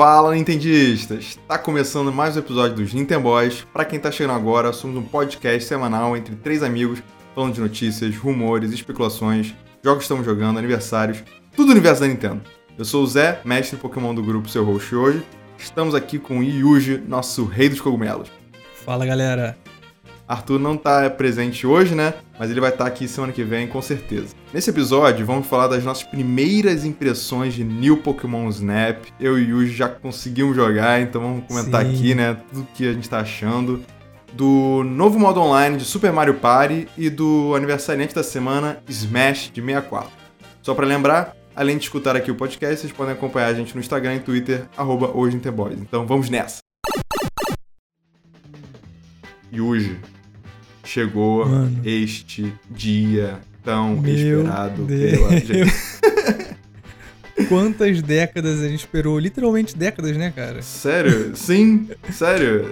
Fala Nintendistas! Tá começando mais um episódio dos Nintendo Boys. Pra quem tá chegando agora, somos um podcast semanal entre três amigos falando de notícias, rumores, especulações, jogos que estamos jogando, aniversários, tudo o universo da Nintendo. Eu sou o Zé, mestre Pokémon do grupo, seu host hoje. Estamos aqui com o Yuji, nosso rei dos cogumelos. Fala galera! Arthur não tá presente hoje, né? Mas ele vai estar tá aqui semana que vem, com certeza. Nesse episódio, vamos falar das nossas primeiras impressões de New Pokémon Snap. Eu e o Yuji já conseguimos jogar, então vamos comentar Sim. aqui, né? Tudo que a gente tá achando. Do novo modo online de Super Mario Party e do aniversariante da semana Smash de 64. Só para lembrar, além de escutar aqui o podcast, vocês podem acompanhar a gente no Instagram e Twitter, arroba Então vamos nessa! Yuji, chegou Mano. este dia tão Meu esperado Deus. pela gente. Quantas décadas a gente esperou? Literalmente décadas, né, cara? Sério? Sim, sério.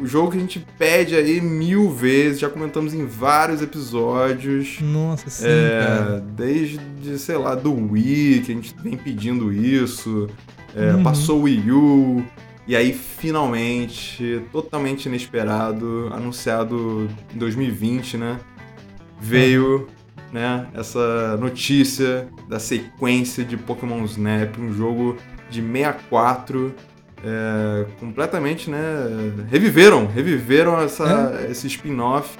O jogo que a gente pede aí mil vezes, já comentamos em vários episódios. Nossa, sim, é, cara. Desde, sei lá, do Wii, que a gente vem pedindo isso. É, uhum. Passou o Wii U. E aí, finalmente, totalmente inesperado, anunciado em 2020, né? Veio, né, essa notícia da sequência de Pokémon Snap, um jogo de 64, é, completamente, né? Reviveram, reviveram essa, é. esse spin-off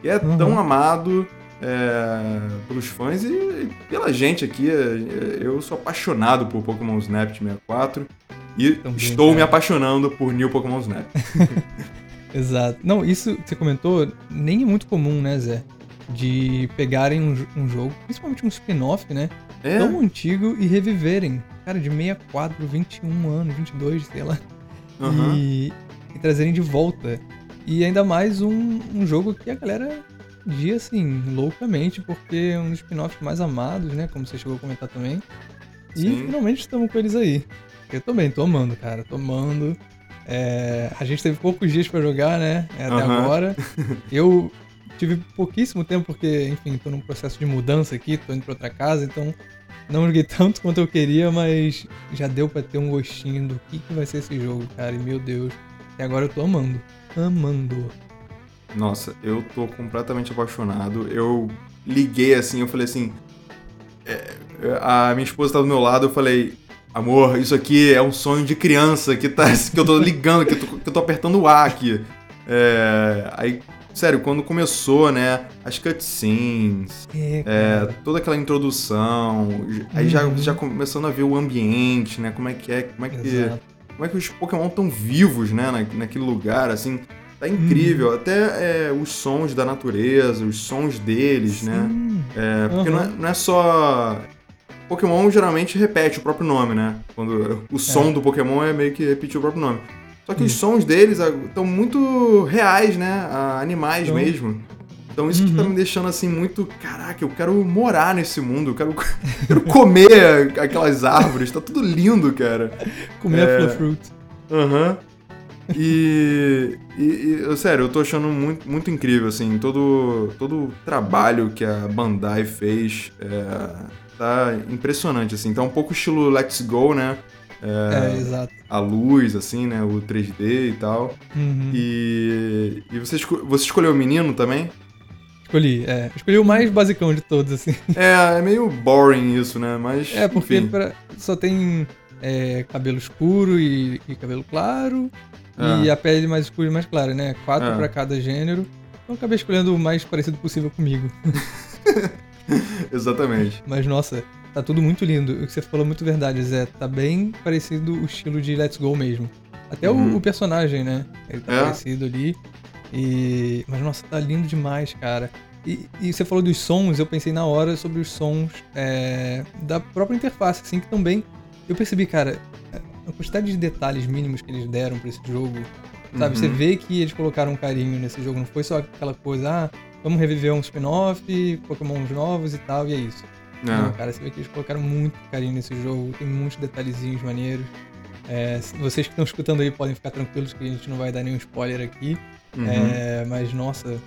que é uhum. tão amado é, pelos fãs e, e, pela gente aqui. É, eu sou apaixonado por Pokémon Snap de 64. E Também, estou cara. me apaixonando por New Pokémon Snap. Exato. Não, isso que você comentou nem é muito comum, né, Zé? De pegarem um, um jogo, principalmente um spin-off, né? É. Tão antigo e reviverem. Cara, de 64, 21 anos, 22, sei lá. Uhum. E, e trazerem de volta. E ainda mais um, um jogo que a galera dia assim, loucamente, porque é um dos spin-offs mais amados, né? Como você chegou a comentar também. E Sim. finalmente estamos com eles aí. Eu também, tô amando, cara, tô amando. É, a gente teve poucos dias para jogar, né? É, até uhum. agora. Eu tive pouquíssimo tempo, porque, enfim, tô num processo de mudança aqui, tô indo pra outra casa, então não joguei tanto quanto eu queria, mas já deu para ter um gostinho do que, que vai ser esse jogo, cara. E meu Deus. E agora eu tô amando. Amando. Nossa, eu tô completamente apaixonado. Eu liguei assim, eu falei assim. É, a minha esposa tá do meu lado, eu falei, Amor, isso aqui é um sonho de criança que, tá, que eu tô ligando, que eu tô, que eu tô apertando o A aqui. É, aí, sério, quando começou, né, as cutscenes, é, é, toda aquela introdução, aí uhum. já, já começando a ver o ambiente, né, como é que é, como é que, Exato. como é que os Pokémon estão vivos, né, na, naquele lugar, assim, tá incrível. Uhum. Até é, os sons da natureza, os sons deles, né? Sim. né, é, porque uhum. não, é, não é só Pokémon geralmente repete o próprio nome, né? Quando o som é. do Pokémon é meio que repetir o próprio nome. Só que hum. os sons deles estão muito reais, né? Animais então... mesmo. Então isso uhum. que tá uhum. me deixando assim muito. Caraca, eu quero morar nesse mundo, eu quero, quero comer aquelas árvores, tá tudo lindo, cara. Comer é... a fruit. Aham. Uhum. E, e, e, sério, eu tô achando muito, muito incrível, assim, todo, todo o trabalho que a Bandai fez. É tá impressionante, assim. Tá um pouco estilo Let's Go, né? É, é, exato. A luz, assim, né? O 3D e tal. Uhum. E, e você, esco você escolheu o menino também? Escolhi, é. Escolhi o mais basicão de todos, assim. É, é meio boring isso, né? Mas. É, porque pra, só tem é, cabelo escuro e, e cabelo claro. É. E a pele mais escura e mais clara, né? Quatro é. para cada gênero. Então eu acabei escolhendo o mais parecido possível comigo. Exatamente. Mas nossa, tá tudo muito lindo. O que você falou é muito verdade, Zé. Tá bem parecido o estilo de Let's Go mesmo. Até uhum. o, o, personagem, né? Ele tá é. parecido ali. E... Mas nossa, tá lindo demais, cara. E, e, você falou dos sons, eu pensei na hora sobre os sons é, da própria interface, assim, que também eu percebi, cara, a quantidade de detalhes mínimos que eles deram para esse jogo, sabe? Uhum. Você vê que eles colocaram um carinho nesse jogo, não foi só aquela coisa, ah, vamos reviver um spin-off, Pokémons novos e tal, e é isso. É. Não, cara, você vê que eles colocaram muito carinho nesse jogo, tem muitos detalhezinhos maneiros. É, vocês que estão escutando aí podem ficar tranquilos que a gente não vai dar nenhum spoiler aqui. Uhum. É, mas, nossa,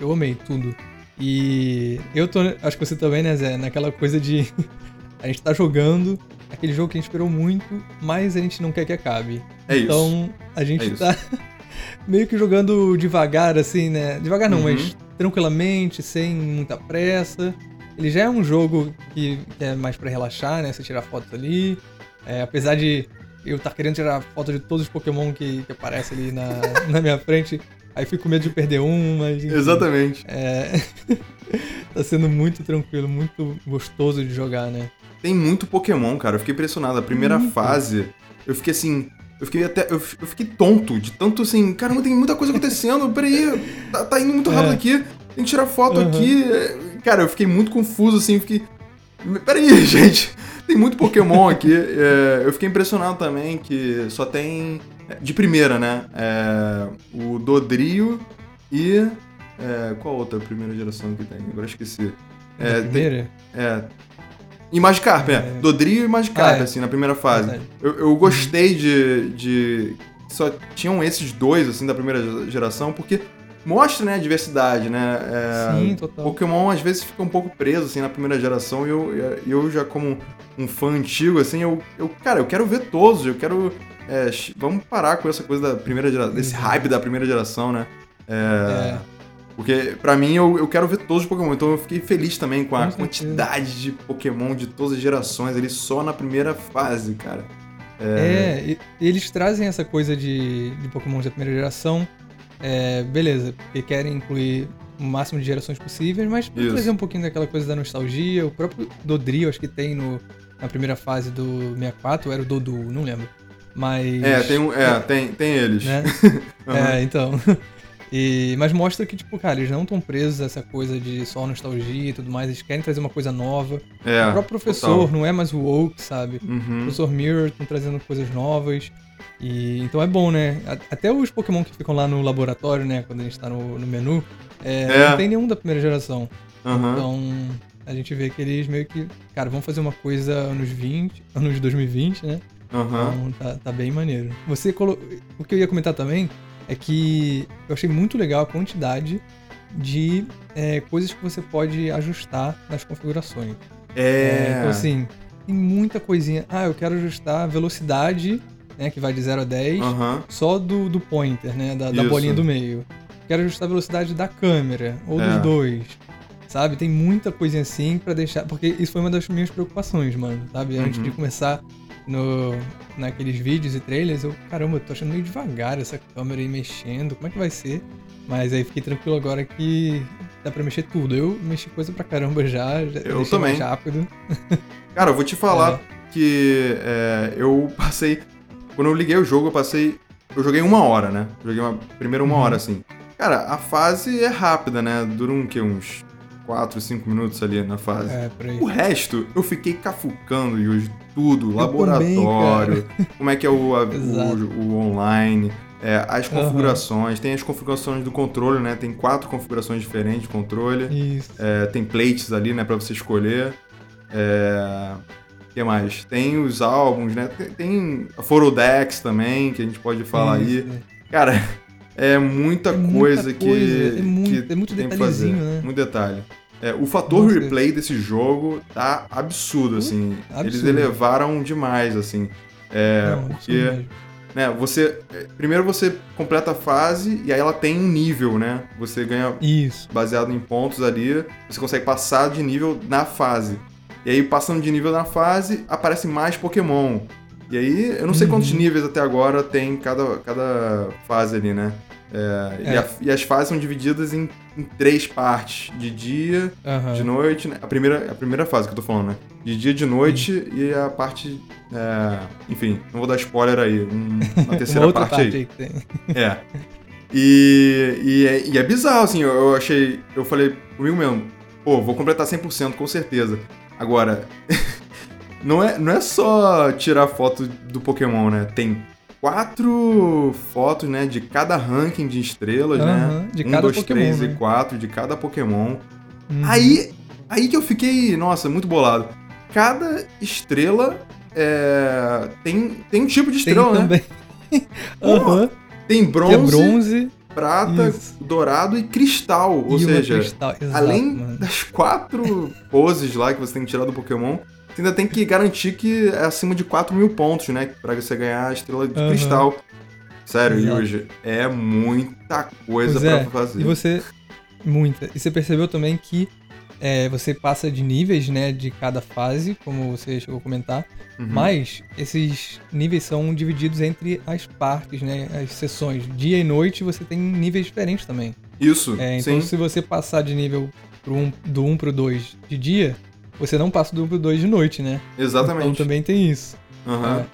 eu amei tudo. E eu tô, acho que você também, né, Zé, naquela coisa de. a gente tá jogando, aquele jogo que a gente esperou muito, mas a gente não quer que acabe. É então, isso. a gente É tá meio que jogando devagar, assim, né? Devagar não, Uhum. mas tranquilamente, sem muita pressa. Ele já é um jogo que, que é mais pra relaxar, né? Você tirar fotos ali. É, apesar de eu estar querendo tirar foto de todos os Pokémon que, que aparecem ali na, na minha frente, aí fico com medo de perder um, mas. enfim. Exatamente. É. tá sendo muito tranquilo, muito gostoso de jogar, né? Tem muito Pokémon, cara. Eu fiquei impressionado. A primeira Muito. fase, eu fiquei assim. Eu fiquei até. Eu, eu fiquei tonto de tanto assim. Caramba, tem muita coisa acontecendo. Peraí, tá, tá indo muito rápido É. aqui. Tem que tirar foto Uhum. aqui. É, Cara, eu fiquei muito confuso assim. Fiquei. Peraí, gente. Tem muito Pokémon aqui. É, eu fiquei impressionado também que só tem. De primeira, né? É, o Dodrio e. é, qual outra primeira geração que tem? Agora eu esqueci. É, tem- primeira? é. E Magikarp, é. É. Dodrio e Magikarp, Ah, é. assim, na primeira fase. Eu, eu gostei de, de. Só tinham esses dois, assim, da primeira geração, porque mostra, né, a diversidade, né? É, Sim, total. Pokémon às vezes fica um pouco preso, assim, na primeira geração, e eu, eu já, como um fã antigo, assim, eu, eu cara, eu quero ver todos, eu quero. é, vamos parar com essa coisa da primeira geração, desse Uhum. hype da primeira geração, né? É. Porque, pra mim, eu, eu quero ver todos os Pokémon. Então eu fiquei feliz também com a Com quantidade de Pokémon de todas as gerações ali só na primeira fase, cara. É, e- eles trazem essa coisa de, de Pokémon da primeira geração. É, beleza, porque querem incluir o máximo de gerações possíveis, mas pra Isso. trazer um pouquinho daquela coisa da nostalgia. O próprio Dodrio, acho que tem no, na primeira fase do 64, ou era o Dodu, não lembro. Mas. É, tem, um, é, tem, tem eles. Né? Aham. É, então. E, mas mostra que, tipo, cara, eles não estão presos a essa coisa de só nostalgia e tudo mais, eles querem trazer uma coisa nova. É, o próprio professor, total. não é mais o Oak, sabe? O Uhum. professor Mirror estão trazendo coisas novas. E então é bom, né? Até os Pokémon que ficam lá no laboratório, né? Quando a gente tá no, no menu, é, É. não tem nenhum da primeira geração. Aham. Então a gente vê que eles meio que, cara, vão fazer uma coisa anos 20, anos 2020, né? Aham. Então tá, tá bem maneiro. Você colo... O que eu ia comentar também é que eu achei muito legal a quantidade de é, coisas que você pode ajustar nas configurações. É. então, assim, tem muita coisinha. Ah, eu quero ajustar a velocidade, né, que vai de 0 a 10, Aham. só do, do pointer, né, da, da bolinha do meio. Quero ajustar a velocidade da câmera, ou É. dos dois. Sabe? Tem muita coisinha assim pra deixar. Porque isso foi uma das minhas preocupações, mano. Sabe? Antes Uhum. de começar no, naqueles vídeos e trailers, eu, caramba, eu tô achando meio devagar essa câmera aí mexendo. Como é que vai ser? Mas aí fiquei tranquilo agora que dá pra mexer tudo. Eu mexi coisa pra caramba já. já Eu também. mais rápido. Cara, eu vou te falar É. que é, eu passei. Quando eu liguei o jogo, eu passei. Eu joguei uma hora, né? Joguei uma, primeiro uma Uhum. hora, assim. Cara, a fase é rápida, né? Dura um quê? Uns 4, 5 minutos ali na fase. É, por aí. O resto, eu fiquei cafucando, Yuji, tudo, laboratório, como é que é o, a- o, o online, é, as configurações, tem as configurações do controle, né? Tem quatro configurações diferentes de controle, Isso. é, tem plates ali, né, pra você escolher. É, o que mais? Tem os álbuns, né? Tem, tem a Forodex também, que a gente pode falar aí. Isso. Cara, é muita É muita coisa que. coisa, é muito- que é muito tem que fazer. né? Muito detalhe. É, o fator replay desse jogo tá absurdo, assim. Eles absurdo. elevaram demais, assim. É, Não, porque, né, você. é, Primeiro você completa a fase e aí ela tem um nível, né? Você ganha Isso. baseado em pontos ali, você consegue passar de nível na fase. E aí, passando de nível na fase, aparece mais Pokémon. E aí, eu não sei Uhum. quantos níveis até agora tem cada, cada fase ali, né? É, E, É. a- e as fases são divididas em, em três partes: de dia, Aham. de noite. né? A primeira, a primeira fase que eu tô falando, né? De dia, de noite e a parte. é, enfim, não vou dar spoiler aí. um- a terceira Uma outra parte, parte aí. aí que tem. É. E, e, é, e é bizarro, assim, eu, eu achei. Eu falei comigo mesmo, pô, vou completar 100% com certeza. Agora, não é, não é só tirar foto do Pokémon, né? Tem quatro fotos, né, de cada ranking de estrelas, né? Aham, de um, cada dois, Pokémon, três né? e quatro de cada Pokémon. Uhum. Aí, aí que eu fiquei, nossa, muito bolado. Cada estrela é, tem, tem um tipo de tem estrela, né? também. Pô, Aham. Tem bronze, é bronze. prata, Isso. dourado e cristal. Ou e seja, cristal. Exato, além mano. das quatro poses lá que você tem que tirar do Pokémon, você ainda tem que garantir que é acima de 4 mil pontos, né? Pra você ganhar a estrela de uhum. cristal. Sério, Exato. Yuji, é muita coisa pois pra é. fazer. E você. Muita. E você percebeu também que é, você passa de níveis, né, de cada fase, como você chegou a comentar, uhum. mas esses níveis são divididos entre as partes, né, as sessões. Dia e noite você tem níveis diferentes também. Isso, é, Então sim. se você passar de nível pro um, do 1 pro 2 de dia, você não passa do 1 pro 2 de noite, né? Exatamente. Então também tem isso. Uhum.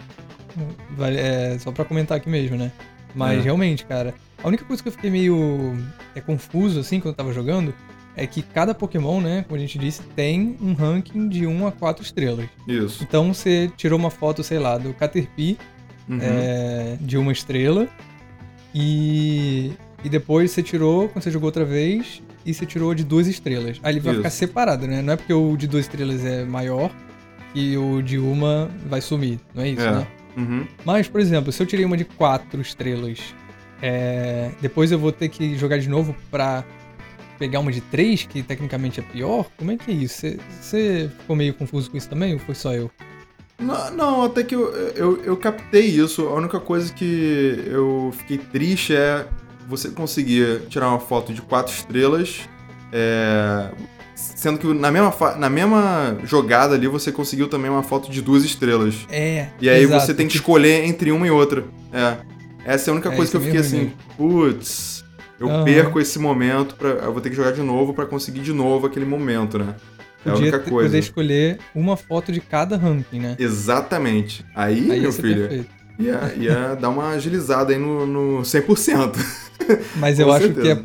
É, é, só pra comentar aqui mesmo, né? Mas é. realmente, cara, a única coisa que eu fiquei meio é, confuso, assim, quando eu tava jogando, é que cada Pokémon, né, como a gente disse, tem um ranking de 1 a 4 estrelas. Isso. Então você tirou uma foto, sei lá, do Caterpie uhum. é, de uma estrela e, e depois você tirou, quando você jogou outra vez, e você tirou de duas estrelas. Aí ele vai Isso. ficar separado, né? Não é porque o de duas estrelas é maior que o de uma vai sumir, não é isso, é. né? Uhum. Mas, por exemplo, se eu tirei uma de quatro estrelas, é, depois eu vou ter que jogar de novo pra pegar uma de três, que tecnicamente é pior? Como é que é isso? Você ficou meio confuso com isso também ou foi só eu? Não, não até que eu, eu, eu, captei isso. A única coisa que eu fiquei triste é você conseguir tirar uma foto de quatro estrelas, é, sendo que na mesma, na mesma jogada ali você conseguiu também uma foto de duas estrelas. É. E aí exato. você tem que escolher entre uma e outra. É. Essa é a única é, coisa que eu fiquei assim, putz eu uhum. perco esse momento, pra, eu vou ter que jogar de novo para conseguir de novo aquele momento, né? É a única coisa. poder escolher uma foto de cada ranking, né? Exatamente. Aí, aí meu filho, ia, ia dar uma agilizada aí no, no 100%. Mas eu acho que é,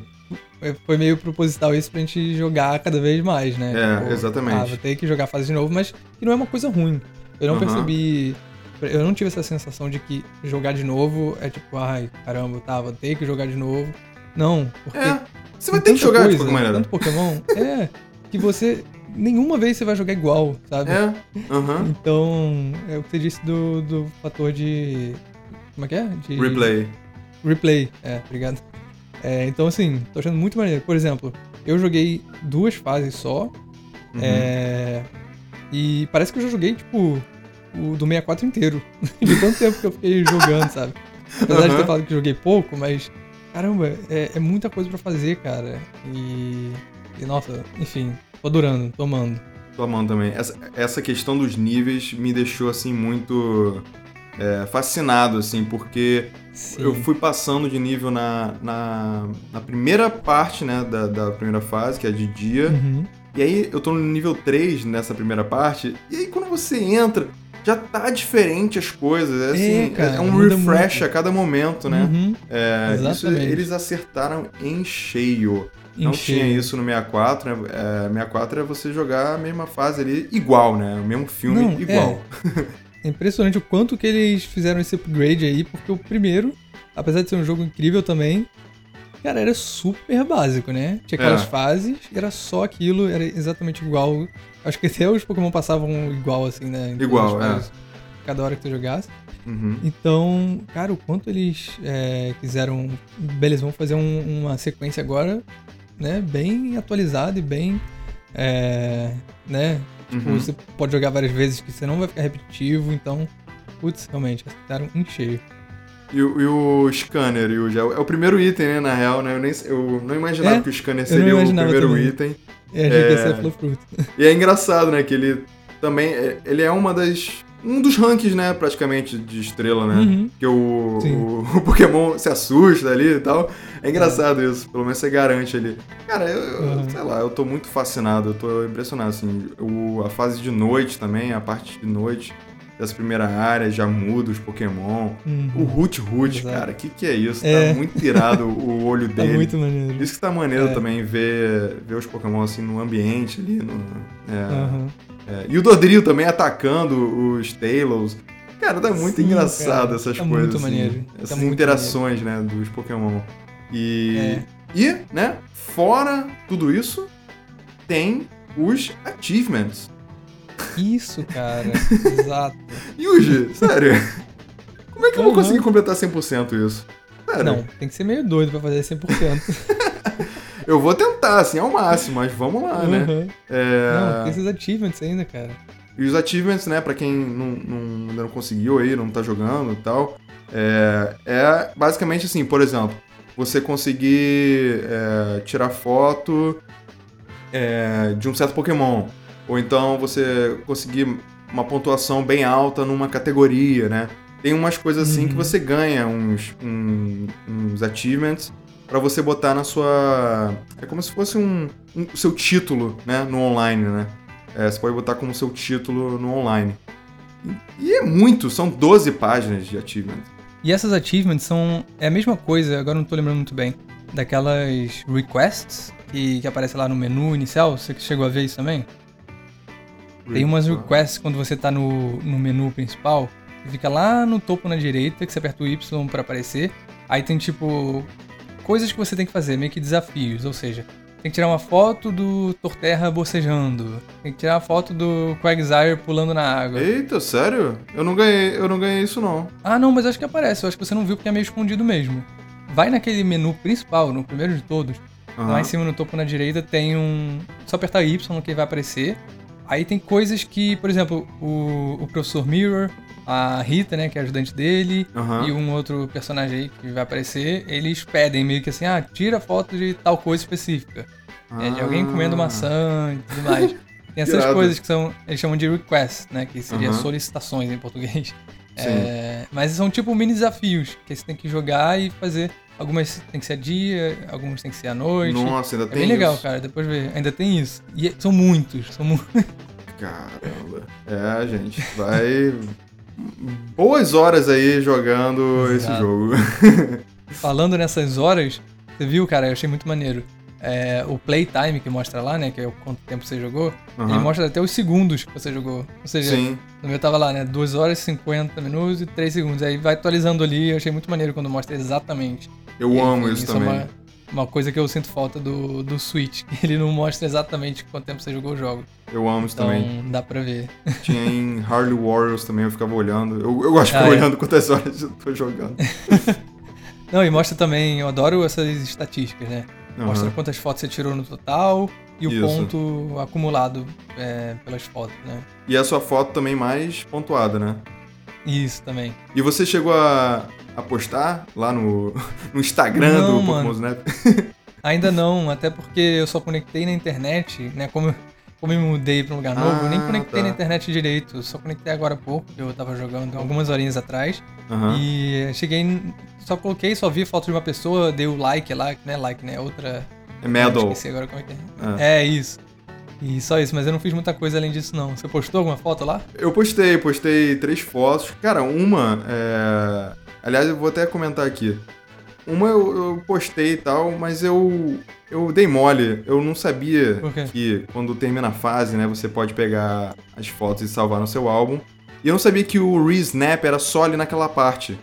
é, foi meio proposital isso pra gente jogar cada vez mais, né? É, tipo, exatamente. Ah, vou ter que jogar fase de novo, mas que não é uma coisa ruim. Eu não uhum. percebi. Eu não tive essa sensação de que jogar de novo é tipo, ai, caramba, tá, vou ter que jogar de novo. Não, porque. É. Você vai ter que jogar coisa, de qualquer maneira. Tanto Pokémon. é. Que você. Nenhuma vez você vai jogar igual, sabe? É. Uhum. Então, é o que você disse do, do fator de. Como é que é? De... Replay. Replay, é, obrigado. É, então, assim, tô achando muito maneiro. Por exemplo, eu joguei duas fases só. Uhum. É, e parece que eu já joguei, tipo, o do 64 inteiro. de tanto tempo que eu fiquei jogando, sabe? Apesar uhum. de ter falado que joguei pouco, mas Caramba, é, é muita coisa para fazer, cara. E, e, nossa, enfim, tô adorando, tô amando. Tô amando também. Essa, essa questão dos níveis me deixou, assim, muito é, fascinado, assim, porque Sim. eu fui passando de nível na, na, na, primeira parte, né, da, da primeira fase, que é de dia. Uhum. E aí eu tô no nível 3 nessa primeira parte, e aí quando você entra, já tá diferente as coisas. É, assim, é, cara, é um refresh muito. a cada momento, né? Uhum, é, isso, eles acertaram em cheio. Em Não cheio. tinha isso no 64, né? É, 64 é você jogar a mesma fase ali igual, né? O mesmo filme Não, igual. É. impressionante o quanto que eles fizeram esse upgrade aí, porque o primeiro, apesar de ser um jogo incrível também, cara, era super básico, né? Tinha aquelas é. fases, era só aquilo, era exatamente igual Acho que até os Pokémon passavam igual, assim, né? Igual, é. Cada hora que tu jogasse. Uhum. Então, cara, o quanto eles é, quiseram. Beleza, vamos fazer um, uma sequência agora, né? Bem atualizada e bem. É, né? Tipo, uhum. você pode jogar várias vezes que você não vai ficar repetitivo, então. Putz, realmente, acertaram em cheio. E, e, o scanner, e o gel. É o primeiro item, né, na real, né? Eu, nem, eu não imaginava é? que o scanner seria o primeiro também. item. É, achei é... que ia ser fruto. E é engraçado, né, que ele também, é, ele é uma das um dos rankings, né, praticamente, de estrela, né? Uhum. Que o, o, o, Pokémon se assusta ali e tal. É engraçado é. isso, pelo menos você garante ali. Cara, eu, uhum. sei lá, eu tô muito fascinado, eu tô impressionado, assim. O, a fase de noite também, a parte de noite dessa primeira área, já muda os Pokémon. Uhum. O Root Root, cara, o que, que é isso? É. Tá muito tirado o olho tá dele. Tá muito maneiro. Isso que tá maneiro é. também, ver, ver os Pokémon assim no ambiente ali. No, é, uhum. É. E o Dodrio também atacando os Talos. Cara, tá muito Sim, engraçado cara, essas tá coisas. Muito assim, maneiro. Essas tá interações, maneiro. né, dos Pokémon. E, é. e, né, fora tudo isso, tem os achievements. Isso, cara. Exato. Yuji, sério. Como é que eu vou conseguir completar 100% isso? cara. Não, tem que ser meio doido pra fazer 100%. eu vou tentar, assim, ao máximo, mas vamos lá, uhum. né? É... Não, tem esses achievements ainda, cara. E os achievements, né, pra quem não, não, ainda não conseguiu aí, não tá jogando e tal, é, é basicamente assim, por exemplo, você conseguir é, tirar foto é, de um certo Pokémon. Ou então você conseguir uma pontuação bem alta numa categoria, né? Tem umas coisas assim uhum. que você ganha uns, um, uns achievements para você botar na sua. É como se fosse um, um seu título, né? No online, né? É, você pode botar como seu título no online. E, é muito, são 12 páginas de achievements. E essas achievements são. É a mesma coisa, agora não tô lembrando muito bem. Daquelas requests que, que aparece lá no menu inicial. Você chegou a ver isso também? Tem umas requests quando você tá no, no menu principal. Fica lá no topo na direita, que você aperta o Y para aparecer. Aí tem tipo. Coisas que você tem que fazer, meio que desafios. Ou seja, tem que tirar uma foto do Torterra bocejando. Tem que tirar uma foto do Quagsire pulando na água. Eita, sério? Eu não ganhei, eu não ganhei isso não. Ah, não, mas acho que aparece. Eu acho que você não viu porque é meio escondido mesmo. Vai naquele menu principal, no primeiro de todos. Uhum. Lá em cima no topo na direita tem um. Só apertar Y que vai aparecer. Aí tem coisas que, por exemplo, o, o professor Mirror, a Rita, né, que é ajudante dele, uhum. e um outro personagem aí que vai aparecer, eles pedem meio que assim, ah, tira foto de tal coisa específica. Ah. É, de alguém comendo maçã e tudo mais. Tem essas coisas que são, eles chamam de requests, né, que seria uhum. solicitações em português. É, mas são tipo mini desafios que você tem que jogar e fazer Algumas tem que ser a dia, algumas tem que ser à noite. Nossa, ainda é tem bem legal, cara. Depois ver. Ainda tem isso. E é, são muitos, são muitos. Caramba. É, gente, vai. Boas horas aí jogando Exato. esse jogo. Falando nessas horas, você viu, cara? Eu achei muito maneiro. É, o playtime que mostra lá, né? Que é o quanto tempo você jogou. Uhum. Ele mostra até os segundos que você jogou. Ou seja, Sim. no meu tava lá, né? 2 horas, 50 minutos e 3 segundos. Aí vai atualizando ali. Eu achei muito maneiro quando mostra exatamente. Eu e, amo isso, isso também. É uma, uma, coisa que eu sinto falta do, do Switch, ele não mostra exatamente quanto tempo você jogou o jogo. Eu amo isso então, também. dá pra ver. Tinha em Harley Warriors também, eu ficava olhando. Eu, eu gosto de ficar ah, é. olhando quantas horas eu tô jogando. não, e mostra também, eu adoro essas estatísticas, né? Uhum. Mostra quantas fotos você tirou no total e o Isso. ponto acumulado é, pelas fotos, né? E a sua foto também mais pontuada, né? Isso também. E você chegou a, a postar lá no, no Instagram não, do Pokémon Snap? Ainda não, até porque eu só conectei na internet, né? Como, como eu me mudei pra um lugar novo, ah, eu nem ah, conectei tá. na internet direito. Só conectei agora há pouco, eu tava jogando algumas horinhas atrás. Uhum. E cheguei. Só coloquei, só vi foto de uma pessoa, dei o like lá, né? Like, né? Outra. É medal. Esqueci agora como é que é. É, é isso. E só isso, mas eu não fiz muita coisa além disso, não. Você postou alguma foto lá? Eu postei, postei três fotos. Cara, uma. É... Aliás, eu vou até comentar aqui. Uma eu, eu, postei e tal, mas eu eu dei mole. Eu não sabia que quando termina a fase, né, você pode pegar as fotos e salvar no seu álbum. E eu não sabia que o re-snap era só ali naquela parte.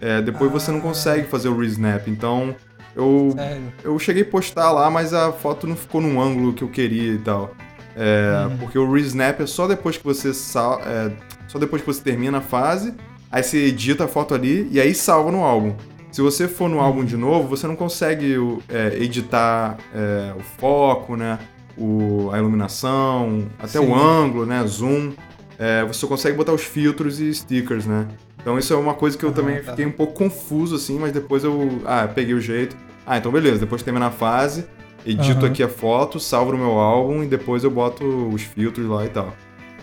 É, depois ah. você não ah. consegue fazer o re-snap. Então eu Sério? eu cheguei a postar lá, mas a foto não ficou num ângulo que eu queria e tal. É, hum. Porque o re-snap é só depois que você sal, é, só depois que você termina a fase aí você edita a foto ali e aí salva no álbum. Se você for no álbum de novo, você não consegue é, editar é, o foco, né? O, a iluminação, até Sim. o ângulo, né? Zoom. É, você consegue botar os filtros e stickers, né? Então isso é uma coisa que eu ah, também tá. fiquei um pouco confuso, assim, mas depois eu. Ah, peguei o jeito. Ah, então beleza, depois termina a fase, edito uhum. aqui a foto, salvo no meu álbum e depois eu boto os filtros lá e tal.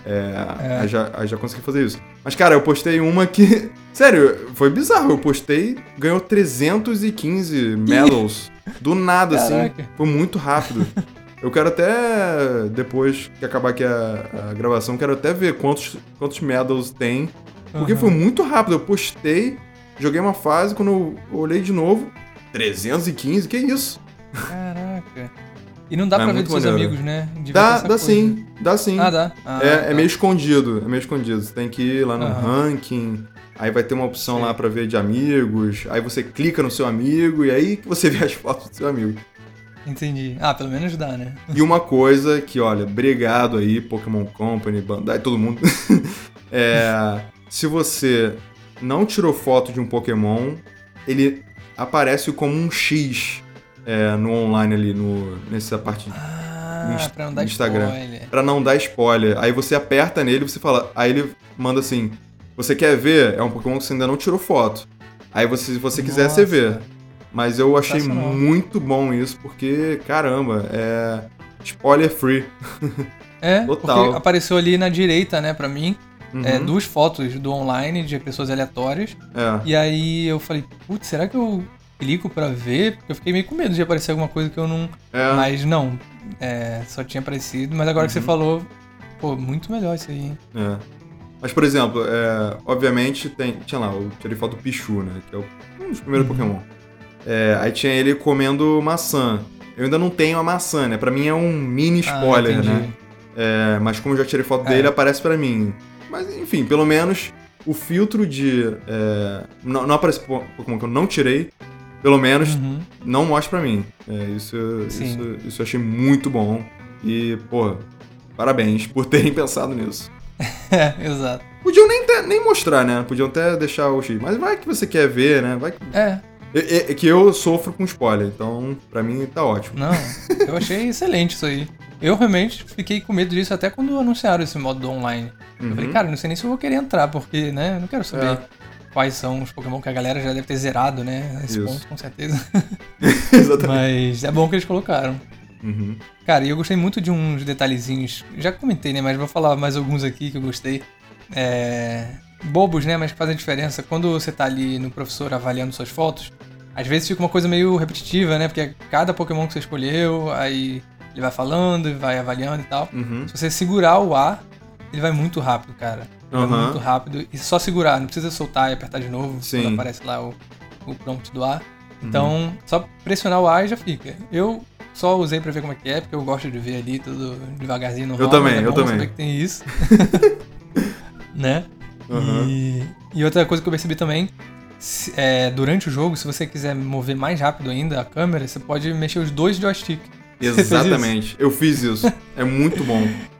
É, é. Aí, já, já consegui fazer isso. Mas, cara, eu postei uma que. Sério, foi bizarro. Eu postei, ganhou 315 medals. do nada, assim. Caraca. assim. Foi muito rápido. Eu quero até, depois que acabar aqui a, a gravação, quero até ver quantos, quantos medals tem. Porque uhum. foi muito rápido. Eu postei, joguei uma fase, quando eu olhei de novo, 315, que isso? Caraca. E não dá é pra ver dos seus amigos, né? dá, dá sim, dá sim. Ah, dá. Ah, é, é tá. é, meio escondido, é meio escondido. Você tem que ir lá no ranking, aí vai ter uma opção sim. lá pra ver de amigos, aí você clica no seu amigo e aí você vê as fotos do seu amigo. Entendi. Ah, pelo menos dá, né? E uma coisa que, olha, obrigado aí, Pokémon Company, Bandai, todo mundo. é, se você não tirou foto de um Pokémon, ele aparece como um X é, no online ali, no, nessa parte ah, do pra não dar Instagram. Spoiler. Pra não dar spoiler. Aí você aperta nele você fala. Aí ele manda assim: Você quer ver? É um Pokémon que você ainda não tirou foto. Aí você, se você quiser, Nossa. você vê. Mas eu achei muito bom isso, porque, caramba, é. Spoiler free. É, Total. porque apareceu ali na direita, né, pra mim. É, uhum. É, duas fotos do online de pessoas aleatórias. É. E aí eu falei, putz, será que eu clico para ver? Porque eu fiquei meio com medo de aparecer alguma coisa que eu não. É. Mas não. É, só tinha aparecido. Mas agora uhum. que você uhum. falou, pô, muito melhor isso aí. É. Mas, por exemplo, é, obviamente tem. Tinha lá, eu tirei foto do Pichu, né? Que é um dos primeiros uhum. Pokémon. É, aí tinha ele comendo maçã. Eu ainda não tenho a maçã, né? Pra mim é um mini ah, spoiler, ah, né? É, mas como eu já tirei foto é. dele, aparece para mim. Mas enfim, pelo menos o filtro de. É, não, não aparece Pokémon que eu não tirei. Pelo menos uhum. não mostra pra mim. É, isso, isso, isso eu achei muito bom. E, pô, parabéns por terem pensado nisso. é, exato. Podiam nem, ter, nem mostrar, né? Podiam até deixar o X. Mas vai que você quer ver, né? Vai que... É. É, que eu sofro com spoiler, então pra mim tá ótimo. Não, eu achei excelente isso aí. Eu realmente fiquei com medo disso até quando anunciaram esse modo do online. Uhum. Eu falei, uhum. cara, não sei nem se eu vou querer entrar, porque, né, eu não quero saber é. Quais são os Pokémon que a galera já deve ter zerado, né, nesse Isso. ponto, com certeza. Exatamente. Mas é bom que eles colocaram. Uhum. Cara, e eu gostei muito de uns detalhezinhos. Já comentei, né, mas vou falar mais alguns aqui que eu gostei. É... Bobos, né, mas que fazem diferença. Quando você tá ali no professor avaliando suas fotos, às vezes fica uma coisa meio repetitiva, né, porque cada Pokémon que você escolheu, aí ele vai falando, e vai avaliando e tal. Uhum. Se você segurar o A, ele vai muito rápido, cara. Uhum. Vai muito rápido. E só segurar, não precisa soltar e apertar de novo Sim. quando aparece lá o, o prompt do A. Então, uhum. só pressionar o A e já fica. Eu só usei pra ver como é que é, porque eu gosto de ver ali tudo devagarzinho no Eu também, é eu também. saber que tem isso. né? Uhum. E, e, outra coisa que eu percebi também, é, durante o jogo, se você quiser mover mais rápido ainda a câmera, você pode mexer os dois joysticks. Exatamente. Eu fiz isso. É muito bom.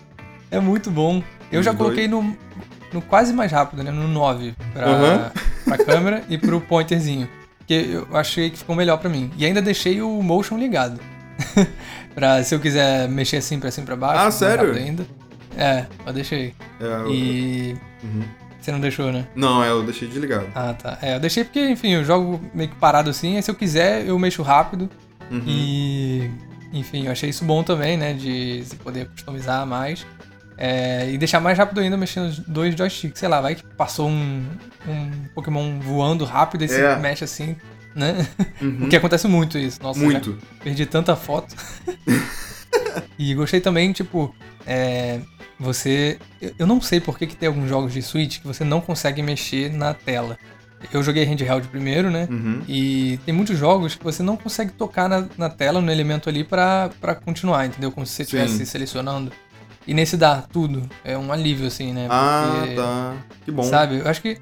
É muito bom. Eu já coloquei no, no quase mais rápido, né? No 9 pra, uhum. pra câmera e pro pointerzinho. Porque eu achei que ficou melhor pra mim. E ainda deixei o motion ligado. pra se eu quiser mexer assim pra cima pra baixo. Ah, sério? Ainda. É, eu deixei. É, eu... E. Uhum. Você não deixou, né? Não, é, eu deixei desligado. Ah, tá. É, eu deixei porque, enfim, eu jogo meio que parado assim. Aí se eu quiser, eu mexo rápido. Uhum. E enfim, eu achei isso bom também, né? De você poder customizar mais. É, e deixar mais rápido ainda mexendo os dois joysticks. Sei lá, vai que passou um, um Pokémon voando rápido e você é. mexe assim, né? Uhum. o que acontece muito isso. Nossa, muito. perdi tanta foto. e gostei também, tipo, é, você. Eu não sei por que, que tem alguns jogos de Switch que você não consegue mexer na tela. Eu joguei handheld primeiro, né? Uhum. E tem muitos jogos que você não consegue tocar na, na tela, no elemento ali, para continuar, entendeu? Como se você estivesse selecionando. E nesse dá tudo. É um alívio, assim, né? Ah, Porque, ah, tá. Que bom. Sabe? Eu acho que.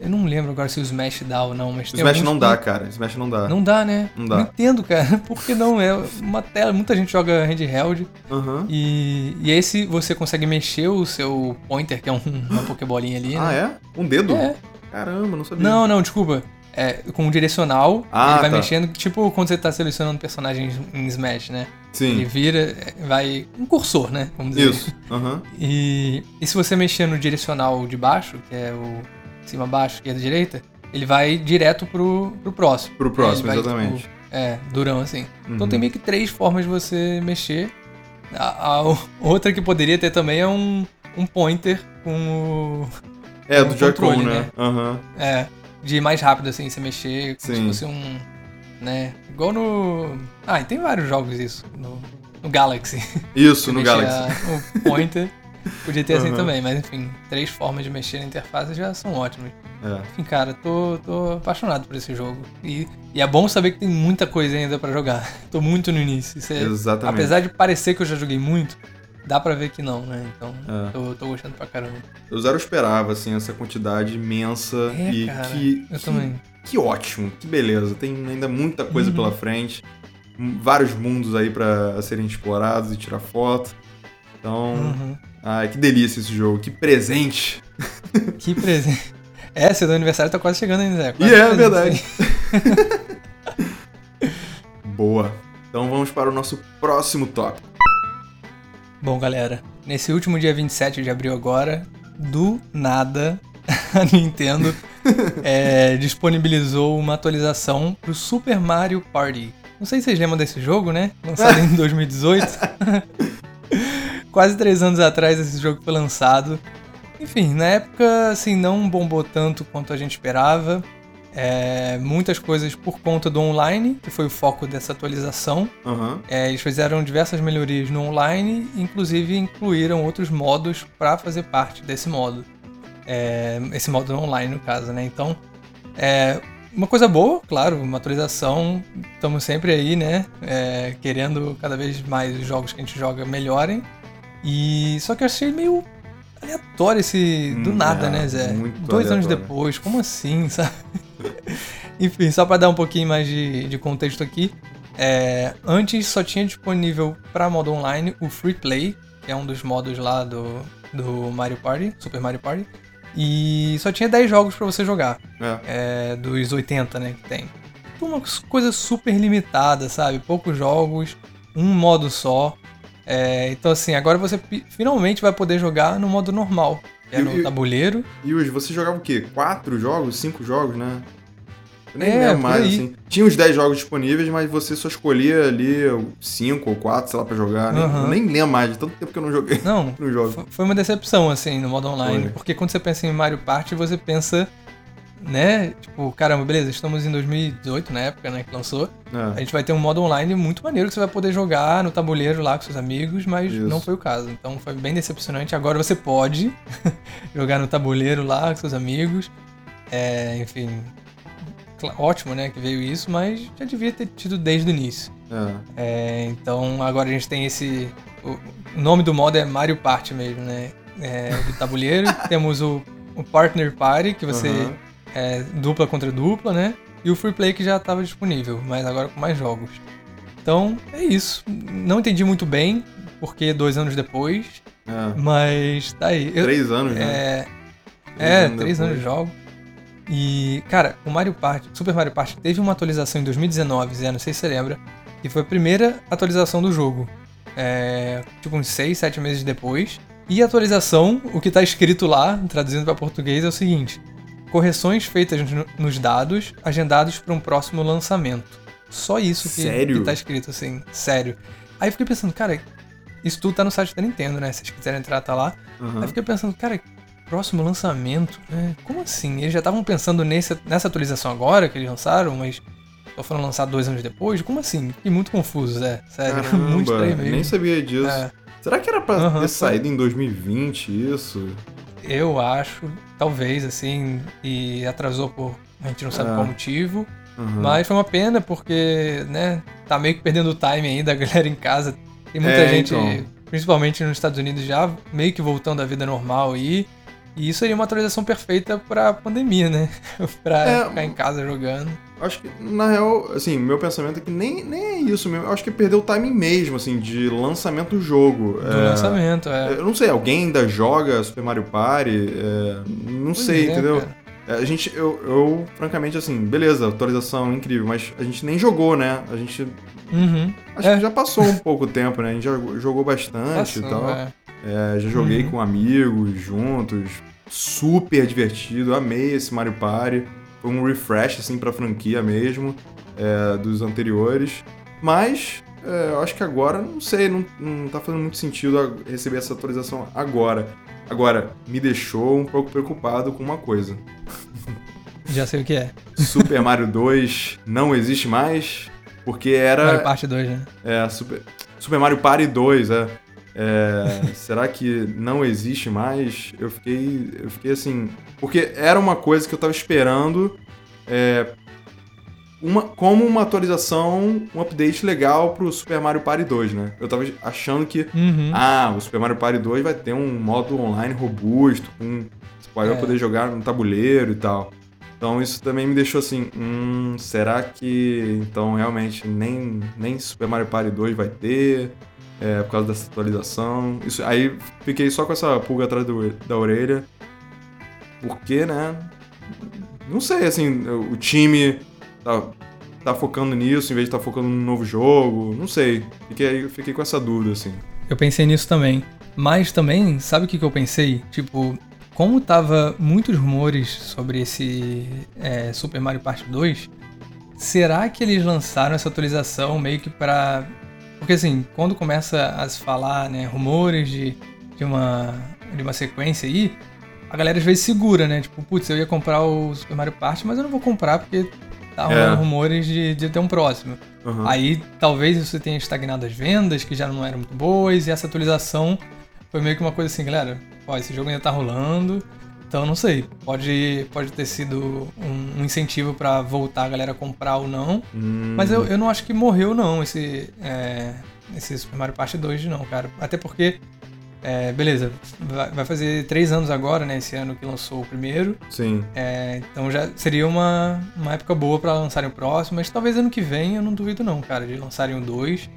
Eu não lembro agora se o Smash dá ou não, mas o Smash não dá, cara. Smash não dá. Não dá, né? Não dá. Não entendo, cara. Por que não? É uma tela. Muita gente joga handheld. Uhum. E, e esse você consegue mexer o seu pointer, que é um, uma pokebolinha ali. Ah, né? é? Um dedo? É. Caramba, não sabia. Não, não, desculpa. É, com o direcional, ah, ele vai tá. mexendo, tipo quando você tá selecionando personagens em Smash, né? Sim. Ele vira, vai. Um cursor, né? Vamos dizer. Isso. Uhum. E, e se você mexer no direcional de baixo, que é o cima baixo, esquerda direita, ele vai direto pro, pro próximo. Pro próximo, vai, exatamente. Tipo, é, durão assim. Uhum. Então tem meio que três formas de você mexer. A, a, outra que poderia ter também é um, um pointer com o é, do Joy-Con, né? Uhum. É, de ir mais rápido, assim, você mexer, como Sim. se fosse um. Né? Igual no. Ah, e tem vários jogos isso. No, no Galaxy. Isso, no Galaxy. O pointer. Podia ter uhum. assim também, mas enfim, três formas de mexer na interface já são ótimas. É. Enfim, cara, tô, tô apaixonado por esse jogo. E, e é bom saber que tem muita coisa ainda para jogar. tô muito no início. É, Exatamente. Apesar de parecer que eu já joguei muito, dá pra ver que não, né? Então, é. tô, tô, gostando pra caramba. Eu zero esperava, assim, essa quantidade imensa é, e cara, que. Eu que, também. Que ótimo, que beleza. Tem ainda muita coisa uhum. pela frente. Vários mundos aí para serem explorados e tirar foto. Então. Uhum. Ai, que delícia esse jogo. Que presente. Que presente. É, seu aniversário tá quase chegando ainda, Zé. E é, é verdade. Boa. Então vamos para o nosso próximo tópico. Bom, galera, nesse último dia 27 de abril agora, do nada, a Nintendo é, disponibilizou uma atualização pro Super Mario Party. Não sei se vocês lembram desse jogo, né? Lançado em 2018. Quase três anos atrás esse jogo foi lançado. Enfim, na época, assim, não bombou tanto quanto a gente esperava. É, muitas coisas por conta do online, que foi o foco dessa atualização. Uhum. É, eles fizeram diversas melhorias no online, inclusive incluíram outros modos para fazer parte desse modo. É, esse modo online, no caso, né? Então, é uma coisa boa, claro, uma atualização. Estamos sempre aí, né? É, querendo cada vez mais os jogos que a gente joga melhorem. E só que eu achei meio aleatório esse. Do hum, nada, é, né, Zé? Dois aleatório. anos depois, como assim, sabe? Enfim, só para dar um pouquinho mais de, de contexto aqui. É, antes só tinha disponível para modo online o Free Play, que é um dos modos lá do, do Mario Party, Super Mario Party. E só tinha 10 jogos para você jogar. É. É, dos 80, né, que tem. Uma coisa super limitada, sabe? Poucos jogos, um modo só. É, então, assim, agora você finalmente vai poder jogar no modo normal. Que é no e, tabuleiro. E hoje, você jogava o quê? Quatro jogos? Cinco jogos, né? Nem é, lembro mais, assim. Tinha uns 10 jogos disponíveis, mas você só escolhia ali 5 ou 4, sei lá, pra jogar. Uhum. Nem, nem lembro mais, de tanto tempo que eu não joguei. Não, no jogo. foi uma decepção, assim, no modo online. Foi. Porque quando você pensa em Mario Party, você pensa né? Tipo, caramba, beleza, estamos em 2018, na época, né, que lançou. É. A gente vai ter um modo online muito maneiro que você vai poder jogar no tabuleiro lá com seus amigos, mas Isso. não foi o caso. Então foi bem decepcionante. Agora você pode jogar no tabuleiro lá com seus amigos. É, enfim, ótimo, né, que veio isso, mas já devia ter tido desde o início. É. É, então agora a gente tem esse. O nome do modo é Mario Party mesmo, né? É, do tabuleiro. Temos o, o Partner Party, que você uhum é, dupla contra dupla, né? E o Free Play que já estava disponível, mas agora com mais jogos. Então, é isso. Não entendi muito bem, porque dois anos depois. É. Mas tá aí. Eu, três anos, né? É, três é anos três anos de jogo. E, cara, o Mario Party, Super Mario Party teve uma atualização em 2019, Zé, não sei se você lembra, que foi a primeira atualização do jogo. É, tipo, uns seis, sete meses depois. E a atualização, o que tá escrito lá, traduzindo para português, é o seguinte: correções feitas nos dados agendados para um próximo lançamento. Só isso que, sério? que tá escrito assim, sério. Aí eu fiquei pensando, cara, isso tudo tá no site da Nintendo, né? Se vocês quiserem entrar, tá lá. Uhum. Aí eu fiquei pensando, cara, próximo lançamento? É, como assim? Eles já estavam pensando nesse, nessa atualização agora que eles lançaram, mas só foram lançados dois anos depois? Como assim? Fiquei muito confuso, Zé. Sério, Caramba, muito estranho mesmo. Nem sabia disso. É. Será que era pra uhum, ter saído em 2020 isso? Eu acho, talvez, assim, e atrasou por. A gente não sabe é. qual motivo. Uhum. Mas foi uma pena, porque, né, tá meio que perdendo o time ainda, a galera em casa. Tem muita é, gente, então. principalmente nos Estados Unidos, já meio que voltando à vida normal aí. E isso seria uma atualização perfeita pra pandemia, né? pra é, ficar em casa jogando. Acho que, na real, assim, meu pensamento é que nem, nem é isso mesmo. Eu acho que perdeu o timing mesmo, assim, de lançamento do jogo. Do é, lançamento, é. Eu não sei, alguém ainda joga Super Mario Party? É, não pois sei, é, entendeu? Cara. A gente, eu, eu, francamente, assim, beleza, atualização incrível, mas a gente nem jogou, né? A gente. Uhum. Acho é. que já passou um pouco tempo, né? A gente já jogou bastante Passou, e tal. É. É, já joguei uhum. com amigos, juntos. Super divertido, amei esse Mario Party. Foi um refresh, assim, pra franquia mesmo, é, dos anteriores. Mas, é, eu acho que agora, não sei, não, não tá fazendo muito sentido receber essa atualização agora. Agora, me deixou um pouco preocupado com uma coisa. Já sei o que é. Super Mario 2 não existe mais, porque era... Mario Party 2, né? É, Super, Super Mario Party 2, é. É, será que não existe mais? Eu fiquei, eu fiquei assim. Porque era uma coisa que eu tava esperando é, uma, como uma atualização, um update legal pro Super Mario Party 2, né? Eu tava achando que, uhum. ah, o Super Mario Party 2 vai ter um modo online robusto, com, você pode é. poder jogar no tabuleiro e tal. Então isso também me deixou assim, hum, será que então realmente nem, nem Super Mario Party 2 vai ter? é, por causa dessa atualização. Isso, aí fiquei só com essa pulga atrás do, da orelha. Porque, né? Não sei, assim, o time tá, tá focando nisso em vez de estar tá focando num novo jogo. Não sei. Fiquei, fiquei com essa dúvida, assim. Eu pensei nisso também. Mas também, sabe o que, que eu pensei? Tipo, como tava muitos rumores sobre esse é, Super Mario Party 2, será que eles lançaram essa atualização meio que para porque assim, quando começa a se falar, né, rumores de, de, uma, de uma sequência aí, a galera às vezes segura, né? Tipo, putz, eu ia comprar o Super Mario Party, mas eu não vou comprar porque tá rolando é. rumores de, de ter um próximo. Uhum. Aí talvez você tenha estagnado as vendas, que já não eram muito boas, e essa atualização foi meio que uma coisa assim, galera, ó, esse jogo ainda tá rolando, então não sei, pode, pode ter sido um, um incentivo para voltar a galera a comprar ou não. Hum. Mas eu, eu não acho que morreu não esse, é, esse Super Mario Party 2 não, cara. Até porque, é, beleza, vai fazer três anos agora, né? Esse ano que lançou o primeiro. Sim. É, então já seria uma, uma época boa para lançarem o próximo, mas talvez ano que vem eu não duvido não, cara, de lançarem o 2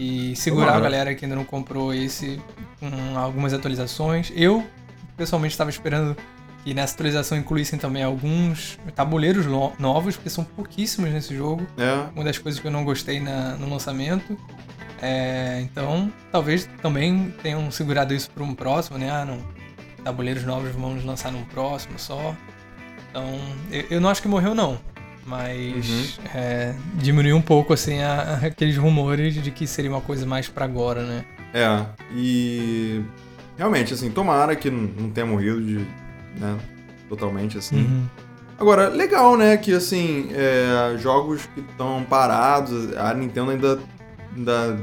e segurar a galera que ainda não comprou esse com algumas atualizações. Eu pessoalmente estava esperando que nessa atualização incluíssem também alguns tabuleiros novos, porque são pouquíssimos nesse jogo. É. Uma das coisas que eu não gostei na, no lançamento. É, então, talvez também tenham segurado isso para um próximo, né? Ah, não, tabuleiros novos vamos lançar num próximo só. Então, eu, eu não acho que morreu, não. Mas uhum. é, diminuiu um pouco, assim, a, a, aqueles rumores de que seria uma coisa mais para agora, né? É, e realmente, assim, tomara que não tenha morrido de né? Totalmente assim. Uhum. Agora, legal, né? Que assim, é, jogos que estão parados, a Nintendo ainda, ainda,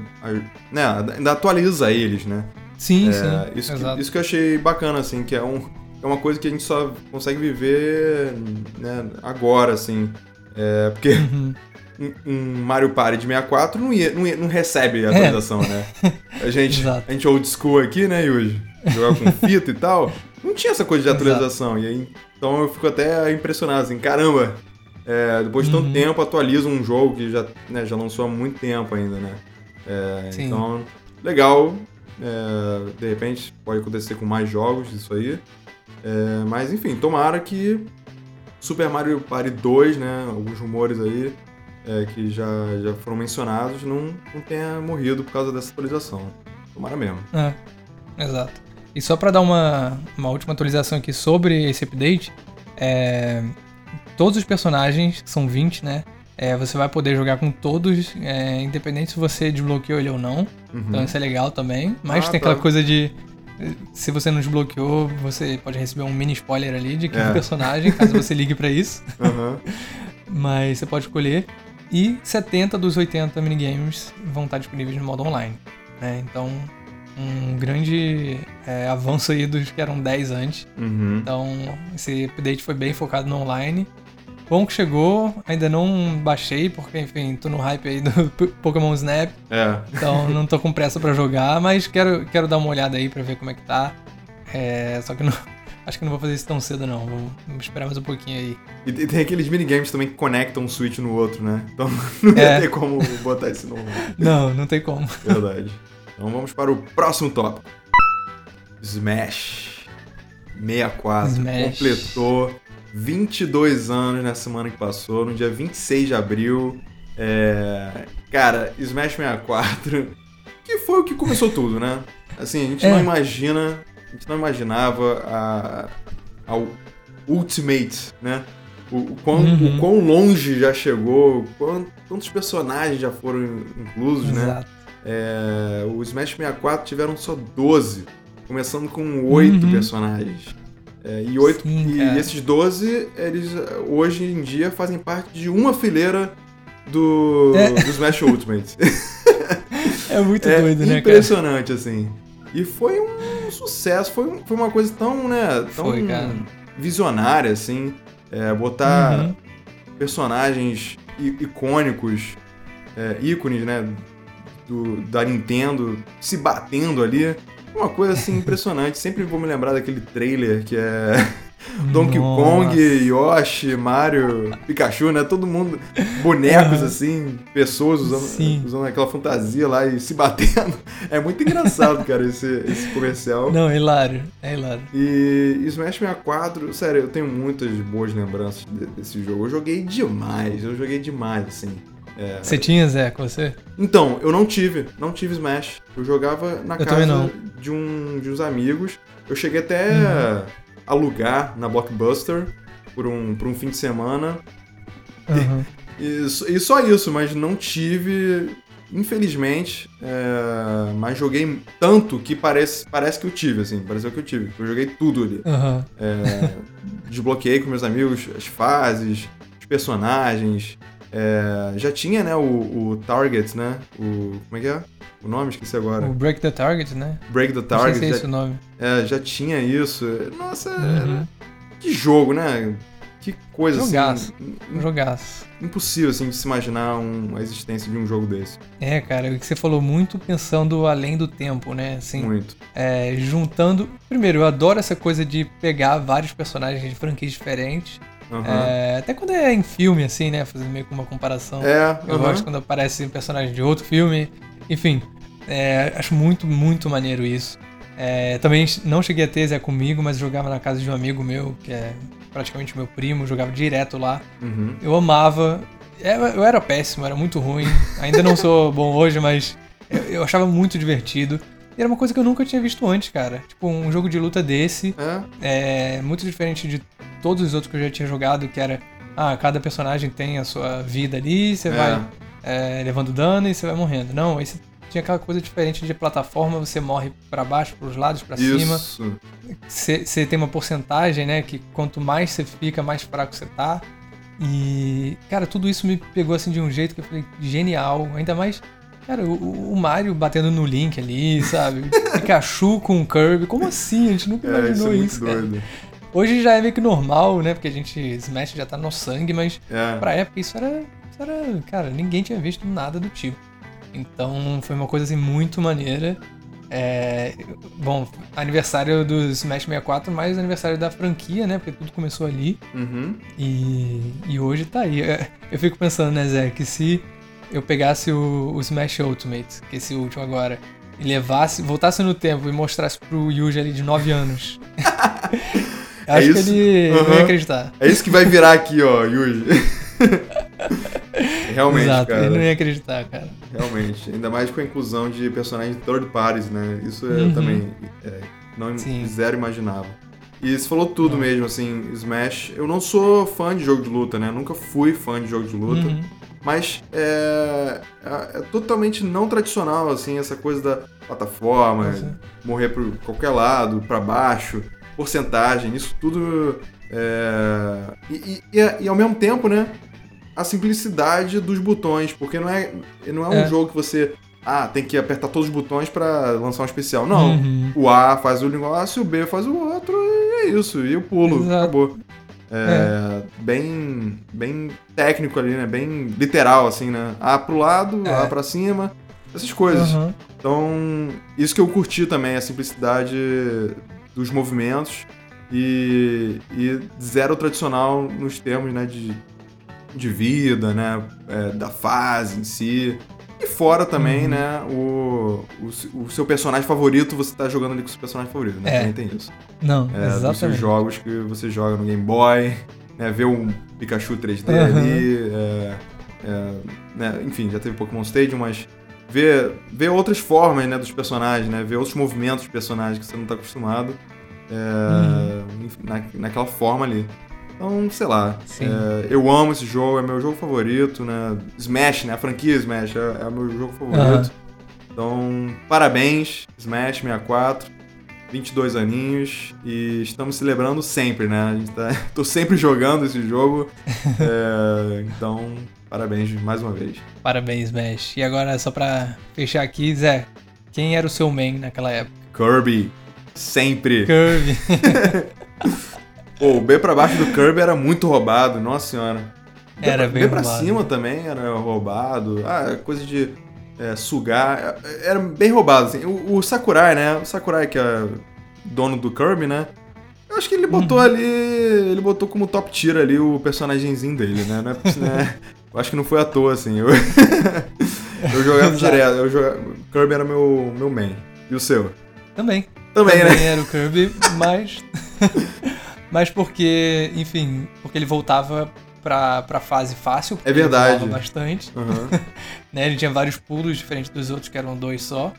né, ainda atualiza eles, né? Sim, é, sim. Isso que, isso que eu achei bacana, assim, que é, um, é uma coisa que a gente só consegue viver né, agora, assim. É, porque uhum. um, um, Mario Party de 64 não, ia, não, ia, não recebe a é. atualização, é. né? A gente, a gente old school aqui, né, Yuji? Jogar com fita e tal. Não tinha essa coisa de atualização. E aí, então eu fico até impressionado, assim, caramba, é, depois de tanto uhum. tempo atualiza um jogo que já, né, já lançou há muito tempo ainda, né? É, então, legal. É, de repente pode acontecer com mais jogos isso aí. É, mas enfim, tomara que Super Mario Party 2, né? Alguns rumores aí é, que já, já foram mencionados, não, não tenha morrido por causa dessa atualização. Tomara mesmo. É, exato. E só para dar uma, uma última atualização aqui sobre esse update, é, todos os personagens, são 20, né? É, você vai poder jogar com todos, é, independente se você desbloqueou ele ou não. Uhum. Então isso é legal também. Mas ah, tem tá. aquela coisa de. Se você não desbloqueou, você pode receber um mini spoiler ali de que é. personagem, caso você ligue para isso. Uhum. Mas você pode escolher. E 70 dos 80 minigames vão estar disponíveis no modo online. Né? Então um grande é, avanço aí dos que eram 10 antes. Uhum. Então, esse update foi bem focado no online. Bom que chegou, ainda não baixei, porque, enfim, tô no hype aí do Pokémon Snap. É. Então não tô com pressa para jogar, mas quero, quero dar uma olhada aí para ver como é que tá. É, só que não, acho que não vou fazer isso tão cedo, não. Vou, esperar mais um pouquinho aí. E tem aqueles minigames também que conectam um Switch no outro, né? Então não é. ia ter como botar isso no. Não, não tem como. Verdade. Então vamos para o próximo tópico. Smash 64 Smash. completou 22 anos na semana que passou, no dia 26 de abril. É... Cara, Smash 64, que foi o que começou tudo, né? Assim, a gente é. não imagina, a gente não imaginava a, a Ultimate, né? O, o, quão, uhum. o quão longe já chegou, quantos personagens já foram inclusos, né? Exato. né? É, o Smash 64 tiveram só 12, começando com 8 uhum. personagens. É, e, 8, Sim, e esses 12, eles hoje em dia fazem parte de uma fileira do, é. do Smash Ultimate. é muito é doido, né, Impressionante, assim. E foi um sucesso, foi, foi uma coisa tão, né, tão foi, visionária, assim. É, botar uhum. personagens icônicos, é, ícones, né, do, da Nintendo se batendo ali. Uma coisa assim impressionante. Sempre vou me lembrar daquele trailer que é Donkey Nossa. Kong, Yoshi, Mario, Pikachu, né? Todo mundo, bonecos assim, pessoas usando, usando aquela fantasia lá e se batendo. É muito engraçado, cara, esse, esse comercial. Não, é hilário, é hilário. E Smash 64, sério, eu tenho muitas boas lembranças desse jogo. Eu joguei demais, eu joguei demais, assim. É... Você tinha, Zé, com você? Então, eu não tive, não tive Smash. Eu jogava na eu casa de, um, de uns amigos. Eu cheguei até uhum. alugar na Blockbuster por um, por um fim de semana. Uhum. E, e, só isso, mas não tive, infelizmente. É, mas joguei tanto que parece, parece que eu tive, assim. Pareceu que eu tive. Eu joguei tudo ali. Uhum. É, desbloqueei com meus amigos as fases, os personagens. É, já tinha, né, o, o Target, né? O. Como é que é? O nome, esqueci agora. O Break the Target, né? Break the Target. Não sei se é esse o nome. É, já tinha isso. Nossa, uhum. que jogo, né? Que coisa Jogaço. assim. Jogaço. Impossível, assim, de se imaginar um, a existência de um jogo desse. É, cara, o que você falou muito pensando além do tempo, né? Assim, muito. É, juntando. Primeiro, eu adoro essa coisa de pegar vários personagens de franquias diferentes Uhum. É, até quando é em filme, assim, né? Fazendo meio que uma comparação. É, eu gosto quando aparece um personagem de outro filme. Enfim, é, acho muito, muito maneiro isso. É, também não cheguei a ter Zé comigo, mas jogava na casa de um amigo meu, que é praticamente meu primo, jogava direto lá. Uhum. Eu amava. É, eu era péssimo, era muito ruim. Ainda não sou bom hoje, mas eu achava muito divertido. E era uma coisa que eu nunca tinha visto antes, cara. Tipo, um jogo de luta desse. É, é muito diferente de todos os outros que eu já tinha jogado, que era. Ah, cada personagem tem a sua vida ali, você é. vai é, levando dano e você vai morrendo. Não, esse tinha aquela coisa diferente de plataforma, você morre para baixo, para os lados, para cima. Você tem uma porcentagem, né? Que quanto mais você fica, mais fraco você tá. E, cara, tudo isso me pegou assim de um jeito que eu falei, genial. Ainda mais, cara, o, o Mario batendo no Link ali, sabe? Pikachu com o Kirby. Como assim? A gente nunca é, imaginou isso. É isso doido. Hoje já é meio que normal, né? Porque a gente, Smash já tá no sangue, mas é. pra época isso era, isso era. Cara, ninguém tinha visto nada do tipo. Então foi uma coisa assim muito maneira. É, bom, aniversário do Smash 64, mais aniversário da franquia, né? Porque tudo começou ali. Uhum. E, e hoje tá aí. É, eu fico pensando, né, Zé, que se eu pegasse o, o Smash Ultimate, que é esse último agora, e levasse, voltasse no tempo e mostrasse pro Yuji ali de 9 anos. É Acho é que ele uhum. não ia acreditar. É isso que vai virar aqui, ó, Yuji. Realmente, Exato, cara. ele não ia acreditar, cara. Realmente. Ainda mais com a inclusão de personagens third parties, né? Isso eu uhum. também é, não Sim. zero imaginava. E você falou tudo uhum. mesmo, assim, Smash. Eu não sou fã de jogo de luta, né? Nunca fui fã de jogo de luta. Uhum. Mas é, é, é, totalmente não tradicional, assim, essa coisa da plataforma, morrer por qualquer lado, para baixo porcentagem, isso tudo. É... E, e, e, ao mesmo tempo, né? A simplicidade dos botões, porque não é, não é um é. jogo que você. Ah, tem que apertar todos os botões para lançar um especial. Não. Uhum. O A faz o negócio, o B faz o outro, e é isso. E o pulo, Exato. acabou. É, é, Bem, bem técnico ali, né? Bem literal, assim, né? A pro lado, é. A pra cima, essas coisas. Uhum. Então, isso que eu curti também, a simplicidade dos movimentos e, e zero tradicional nos termos né, de, de vida, né, é, da fase em si. Fora também, uhum. né, o, o, o, seu personagem favorito, você tá jogando ali com o seu personagem favorito, né? É. Também tem isso. Não, é, exatamente. Dos seus jogos que você joga no Game Boy, né, ver um Pikachu 3D uhum. ali, é, é, né, enfim, já teve Pokémon Stadium, mas ver, ver outras formas, né, dos personagens, né, ver outros movimentos dos personagens que você não tá acostumado é, hum. na, naquela forma ali. Então, sei lá. É, eu amo esse jogo, é meu jogo favorito, né? Smash, né? A franquia Smash é, é meu jogo favorito. Uhum. Então, parabéns, Smash 64. 22 aninhos e estamos celebrando sempre, né? A gente tá, tô sempre jogando esse jogo. é, então, parabéns mais uma vez. Parabéns, Smash. E agora, só pra fechar aqui, Zé, quem era o seu main naquela época? Kirby. Sempre. Kirby. Pô, o B pra baixo do Kirby era muito roubado, nossa senhora. B era pra, bem B roubado. pra cima também era roubado. Ah, coisa de é, sugar. Era bem roubado, assim. O, o, Sakurai, né? O Sakurai, que é dono do Kirby, né? Eu acho que ele botou uhum. ali. Ele botou como top tier ali o personagemzinho dele, né? Não é, né? Eu acho que não foi à toa, assim. Eu, eu jogava direto. Eu jogava... Kirby era meu, meu main. E o seu? Também. Também, Também né? era o Kirby, mas. mas porque, enfim, porque ele voltava pra, pra fase fácil. É verdade. Ele bastante. Uhum. né? Ele tinha vários pulos diferentes dos outros, que eram dois só.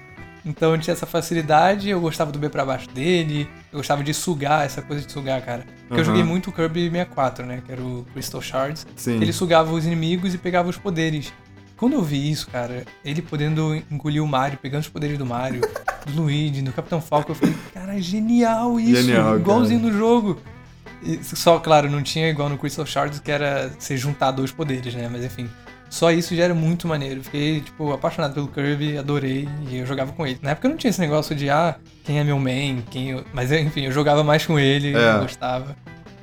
Então eu tinha essa facilidade, eu gostava do B pra baixo dele, eu gostava de sugar, essa coisa de sugar, cara. Porque uhum. eu joguei muito o Kirby 64, né? Que era o Crystal Shards. Sim. Ele sugava os inimigos e pegava os poderes. Quando eu vi isso, cara, ele podendo engolir o Mario, pegando os poderes do Mario, do Luigi, do Capitão Falcon, eu falei, cara, é genial isso! Genial, igualzinho cara. no jogo. E, só, claro, não tinha igual no Crystal Shards, que era você juntar dois poderes, né? Mas enfim. Só isso já era muito maneiro. Fiquei, tipo, apaixonado pelo Kirby, adorei e eu jogava com ele. Na época não tinha esse negócio de, ah, quem é meu main, quem eu... Mas enfim, eu jogava mais com ele, é. eu gostava.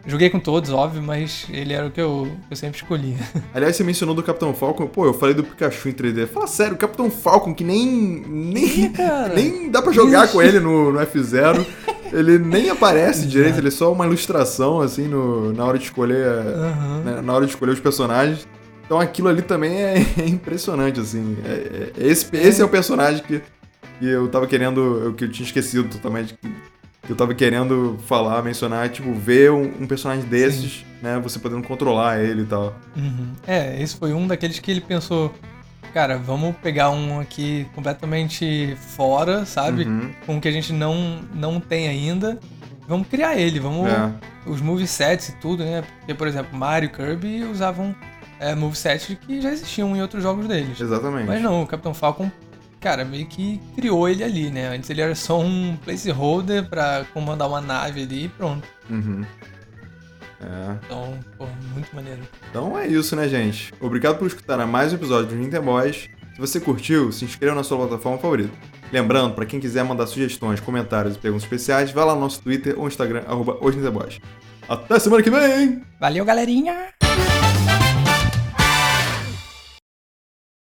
Joguei com todos, óbvio, mas ele era o que eu, eu sempre escolhia. Aliás, você mencionou do Capitão Falcon. Pô, eu falei do Pikachu em 3D. Fala sério, o Capitão Falcon, que nem. Nem, é, nem dá pra jogar com ele no, no F0. Ele nem aparece direito, ele é só uma ilustração, assim, no, na hora de escolher. Uhum. Né, na hora de escolher os personagens. Então aquilo ali também é, é impressionante, assim. É, é, esse, esse é o personagem que, que eu tava querendo. Que eu tinha esquecido totalmente. Que eu tava querendo falar, mencionar, tipo, ver um, um personagem desses, Sim. né? Você podendo controlar ele e tal. Uhum. É, esse foi um daqueles que ele pensou. Cara, vamos pegar um aqui completamente fora, sabe? Uhum. Com o que a gente não, não tem ainda. Vamos criar ele, vamos. É. Os movesets e tudo, né? Porque, por exemplo, Mario e Kirby usavam é, moveset que já existiam em outros jogos deles. Exatamente. Mas não, o Capitão Falcon, cara, meio que criou ele ali, né? Antes ele era só um placeholder pra comandar uma nave ali e pronto. Uhum. É. Então, pô, muito maneiro. Então é isso, né, gente? Obrigado por escutar mais um episódio do Nintendo Boys. Se você curtiu, se inscreva na sua plataforma favorita. Lembrando, para quem quiser mandar sugestões, comentários e perguntas especiais, vá lá no nosso Twitter ou Instagram, arroba Até semana que vem! Valeu, galerinha!